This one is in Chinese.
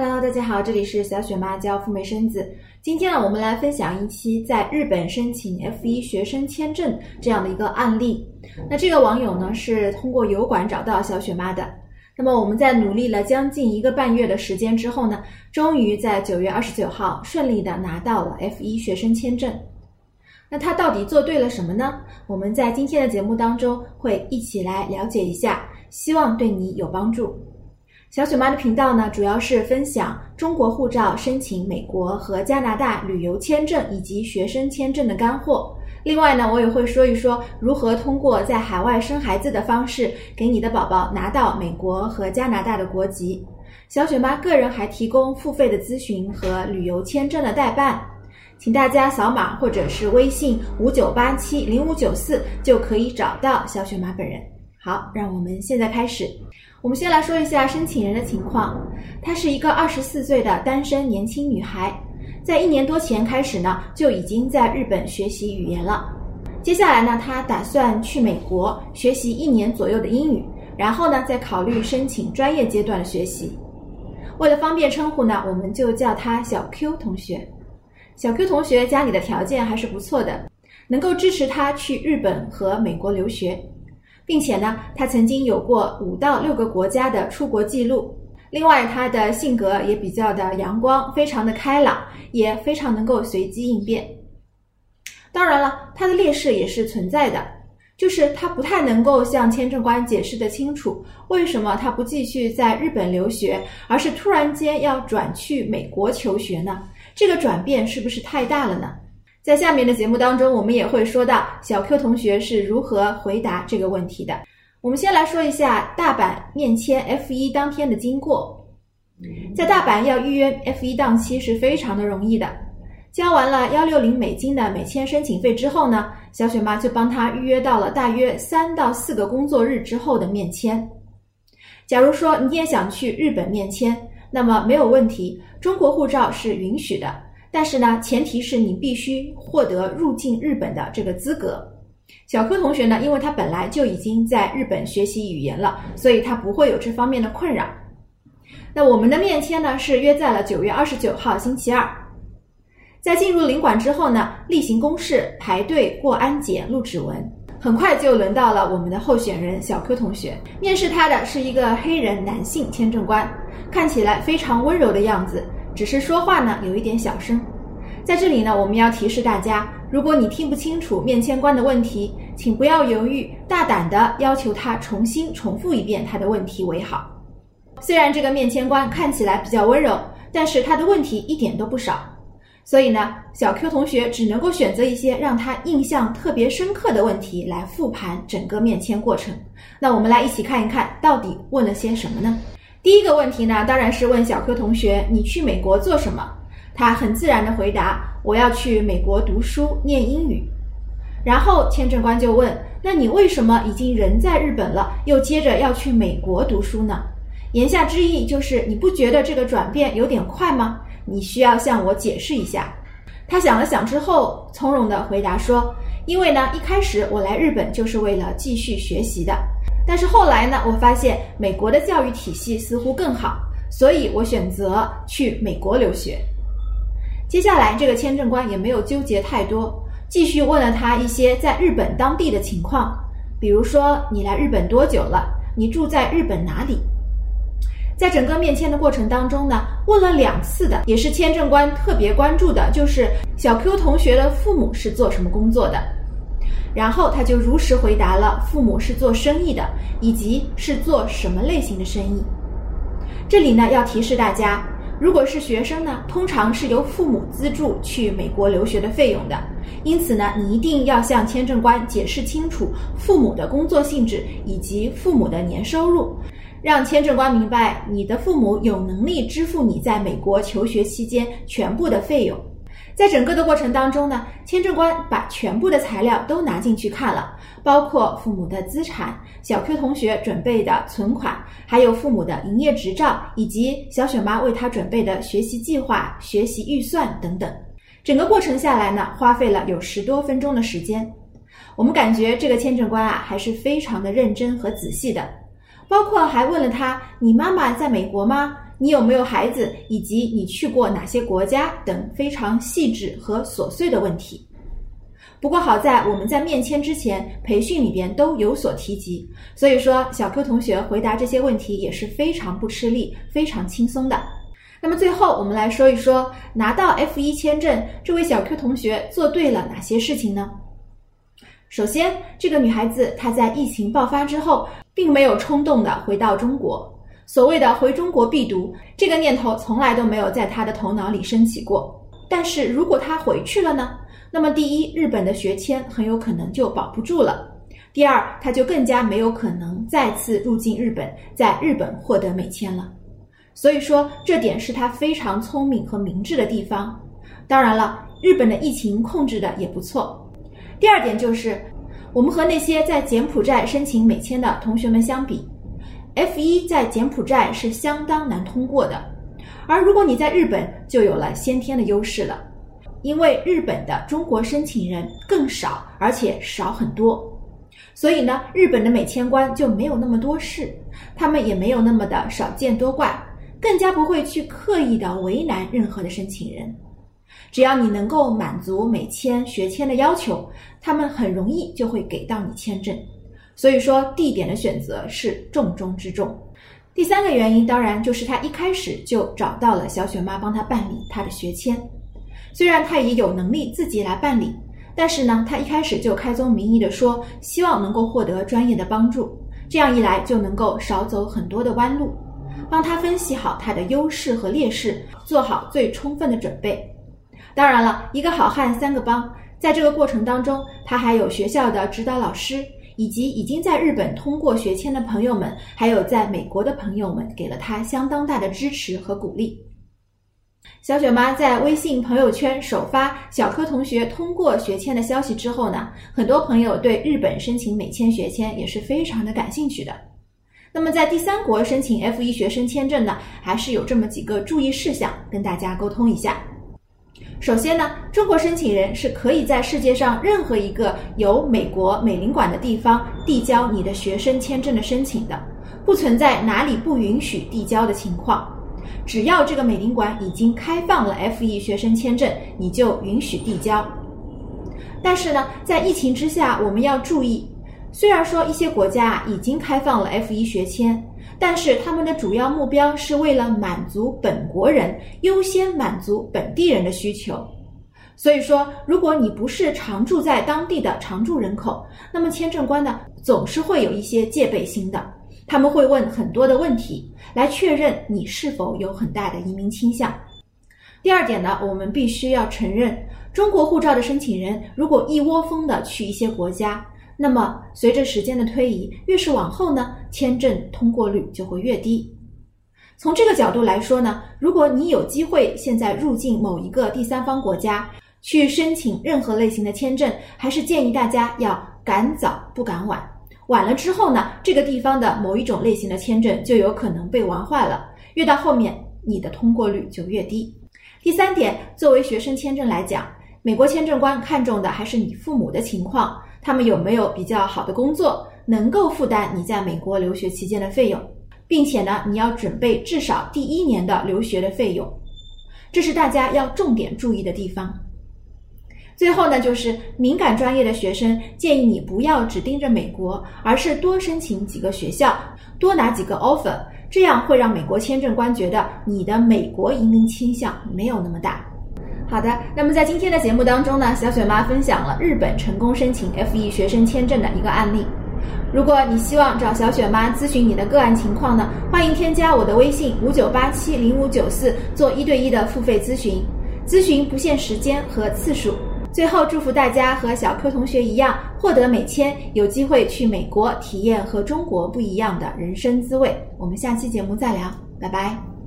Hello，大家好，这里是小雪妈教赴美生子。今天呢，我们来分享一期在日本申请 F1 学生签证这样的一个案例。那这个网友呢是通过油管找到小雪妈的。那么我们在努力了将近一个半月的时间之后呢，终于在九月二十九号顺利的拿到了 F1 学生签证。那他到底做对了什么呢？我们在今天的节目当中会一起来了解一下，希望对你有帮助。小雪妈的频道呢，主要是分享中国护照申请美国和加拿大旅游签证以及学生签证的干货。另外呢，我也会说一说如何通过在海外生孩子的方式，给你的宝宝拿到美国和加拿大的国籍。小雪妈个人还提供付费的咨询和旅游签证的代办，请大家扫码或者是微信五九八七零五九四就可以找到小雪妈本人。好，让我们现在开始。我们先来说一下申请人的情况。她是一个二十四岁的单身年轻女孩，在一年多前开始呢，就已经在日本学习语言了。接下来呢，她打算去美国学习一年左右的英语，然后呢，再考虑申请专业阶段的学习。为了方便称呼呢，我们就叫她小 Q 同学。小 Q 同学家里的条件还是不错的，能够支持她去日本和美国留学。并且呢，他曾经有过五到六个国家的出国记录。另外，他的性格也比较的阳光，非常的开朗，也非常能够随机应变。当然了，他的劣势也是存在的，就是他不太能够向签证官解释的清楚，为什么他不继续在日本留学，而是突然间要转去美国求学呢？这个转变是不是太大了呢？在下面的节目当中，我们也会说到小 Q 同学是如何回答这个问题的。我们先来说一下大阪面签 F 一当天的经过。在大阪要预约 F 一档期是非常的容易的，交完了幺六零美金的美签申请费之后呢，小雪妈就帮他预约到了大约三到四个工作日之后的面签。假如说你也想去日本面签，那么没有问题，中国护照是允许的。但是呢，前提是你必须获得入境日本的这个资格。小柯同学呢，因为他本来就已经在日本学习语言了，所以他不会有这方面的困扰。那我们的面签呢，是约在了九月二十九号星期二。在进入领馆之后呢，例行公事排队过安检、录指纹。很快就轮到了我们的候选人小柯同学。面试他的是一个黑人男性签证官，看起来非常温柔的样子。只是说话呢有一点小声，在这里呢，我们要提示大家，如果你听不清楚面签官的问题，请不要犹豫，大胆的要求他重新重复一遍他的问题为好。虽然这个面签官看起来比较温柔，但是他的问题一点都不少，所以呢，小 Q 同学只能够选择一些让他印象特别深刻的问题来复盘整个面签过程。那我们来一起看一看到底问了些什么呢？第一个问题呢，当然是问小柯同学，你去美国做什么？他很自然的回答，我要去美国读书念英语。然后签证官就问，那你为什么已经人在日本了，又接着要去美国读书呢？言下之意就是你不觉得这个转变有点快吗？你需要向我解释一下。他想了想之后，从容的回答说，因为呢，一开始我来日本就是为了继续学习的。但是后来呢，我发现美国的教育体系似乎更好，所以我选择去美国留学。接下来，这个签证官也没有纠结太多，继续问了他一些在日本当地的情况，比如说你来日本多久了？你住在日本哪里？在整个面签的过程当中呢，问了两次的，也是签证官特别关注的，就是小 Q 同学的父母是做什么工作的。然后他就如实回答了父母是做生意的，以及是做什么类型的生意。这里呢要提示大家，如果是学生呢，通常是由父母资助去美国留学的费用的。因此呢，你一定要向签证官解释清楚父母的工作性质以及父母的年收入，让签证官明白你的父母有能力支付你在美国求学期间全部的费用。在整个的过程当中呢，签证官把全部的材料都拿进去看了，包括父母的资产、小 Q 同学准备的存款，还有父母的营业执照，以及小雪妈为他准备的学习计划、学习预算等等。整个过程下来呢，花费了有十多分钟的时间。我们感觉这个签证官啊，还是非常的认真和仔细的，包括还问了他：“你妈妈在美国吗？你有没有孩子，以及你去过哪些国家等非常细致和琐碎的问题。不过好在我们在面签之前培训里边都有所提及，所以说小 Q 同学回答这些问题也是非常不吃力、非常轻松的。那么最后我们来说一说拿到 F 一签证，这位小 Q 同学做对了哪些事情呢？首先，这个女孩子她在疫情爆发之后，并没有冲动的回到中国。所谓的回中国必读这个念头，从来都没有在他的头脑里升起过。但是如果他回去了呢？那么，第一，日本的学签很有可能就保不住了；第二，他就更加没有可能再次入境日本，在日本获得美签了。所以说，这点是他非常聪明和明智的地方。当然了，日本的疫情控制的也不错。第二点就是，我们和那些在柬埔寨申请美签的同学们相比，F 一在柬埔寨是相当难通过的，而如果你在日本，就有了先天的优势了。因为日本的中国申请人更少，而且少很多，所以呢，日本的美签官就没有那么多事，他们也没有那么的少见多怪，更加不会去刻意的为难任何的申请人。只要你能够满足美签学签的要求，他们很容易就会给到你签证。所以说，地点的选择是重中之重。第三个原因，当然就是他一开始就找到了小雪妈帮他办理他的学签。虽然他也有能力自己来办理，但是呢，他一开始就开宗明义的说，希望能够获得专业的帮助，这样一来就能够少走很多的弯路，帮他分析好他的优势和劣势，做好最充分的准备。当然了，一个好汉三个帮，在这个过程当中，他还有学校的指导老师，以及已经在日本通过学签的朋友们，还有在美国的朋友们，给了他相当大的支持和鼓励。小雪妈在微信朋友圈首发小柯同学通过学签的消息之后呢，很多朋友对日本申请美签学签也是非常的感兴趣的。那么在第三国申请 F 一学生签证呢，还是有这么几个注意事项跟大家沟通一下。首先呢，中国申请人是可以在世界上任何一个有美国美领馆的地方递交你的学生签证的申请的，不存在哪里不允许递交的情况。只要这个美领馆已经开放了 F 一学生签证，你就允许递交。但是呢，在疫情之下，我们要注意，虽然说一些国家已经开放了 F 一学签，但是他们的主要目标是为了满足本国人，优先满足本地人的需求。所以说，如果你不是常住在当地的常住人口，那么签证官呢，总是会有一些戒备心的。他们会问很多的问题，来确认你是否有很大的移民倾向。第二点呢，我们必须要承认，中国护照的申请人如果一窝蜂的去一些国家，那么随着时间的推移，越是往后呢，签证通过率就会越低。从这个角度来说呢，如果你有机会现在入境某一个第三方国家去申请任何类型的签证，还是建议大家要赶早不赶晚。晚了之后呢，这个地方的某一种类型的签证就有可能被玩坏了，越到后面你的通过率就越低。第三点，作为学生签证来讲，美国签证官看重的还是你父母的情况，他们有没有比较好的工作，能够负担你在美国留学期间的费用，并且呢，你要准备至少第一年的留学的费用，这是大家要重点注意的地方。最后呢，就是敏感专业的学生建议你不要只盯着美国，而是多申请几个学校，多拿几个 offer，这样会让美国签证官觉得你的美国移民倾向没有那么大。好的，那么在今天的节目当中呢，小雪妈分享了日本成功申请 F 一学生签证的一个案例。如果你希望找小雪妈咨询你的个案情况呢，欢迎添加我的微信五九八七零五九四做一对一的付费咨询，咨询不限时间和次数。最后，祝福大家和小柯同学一样获得美签，有机会去美国体验和中国不一样的人生滋味。我们下期节目再聊，拜拜。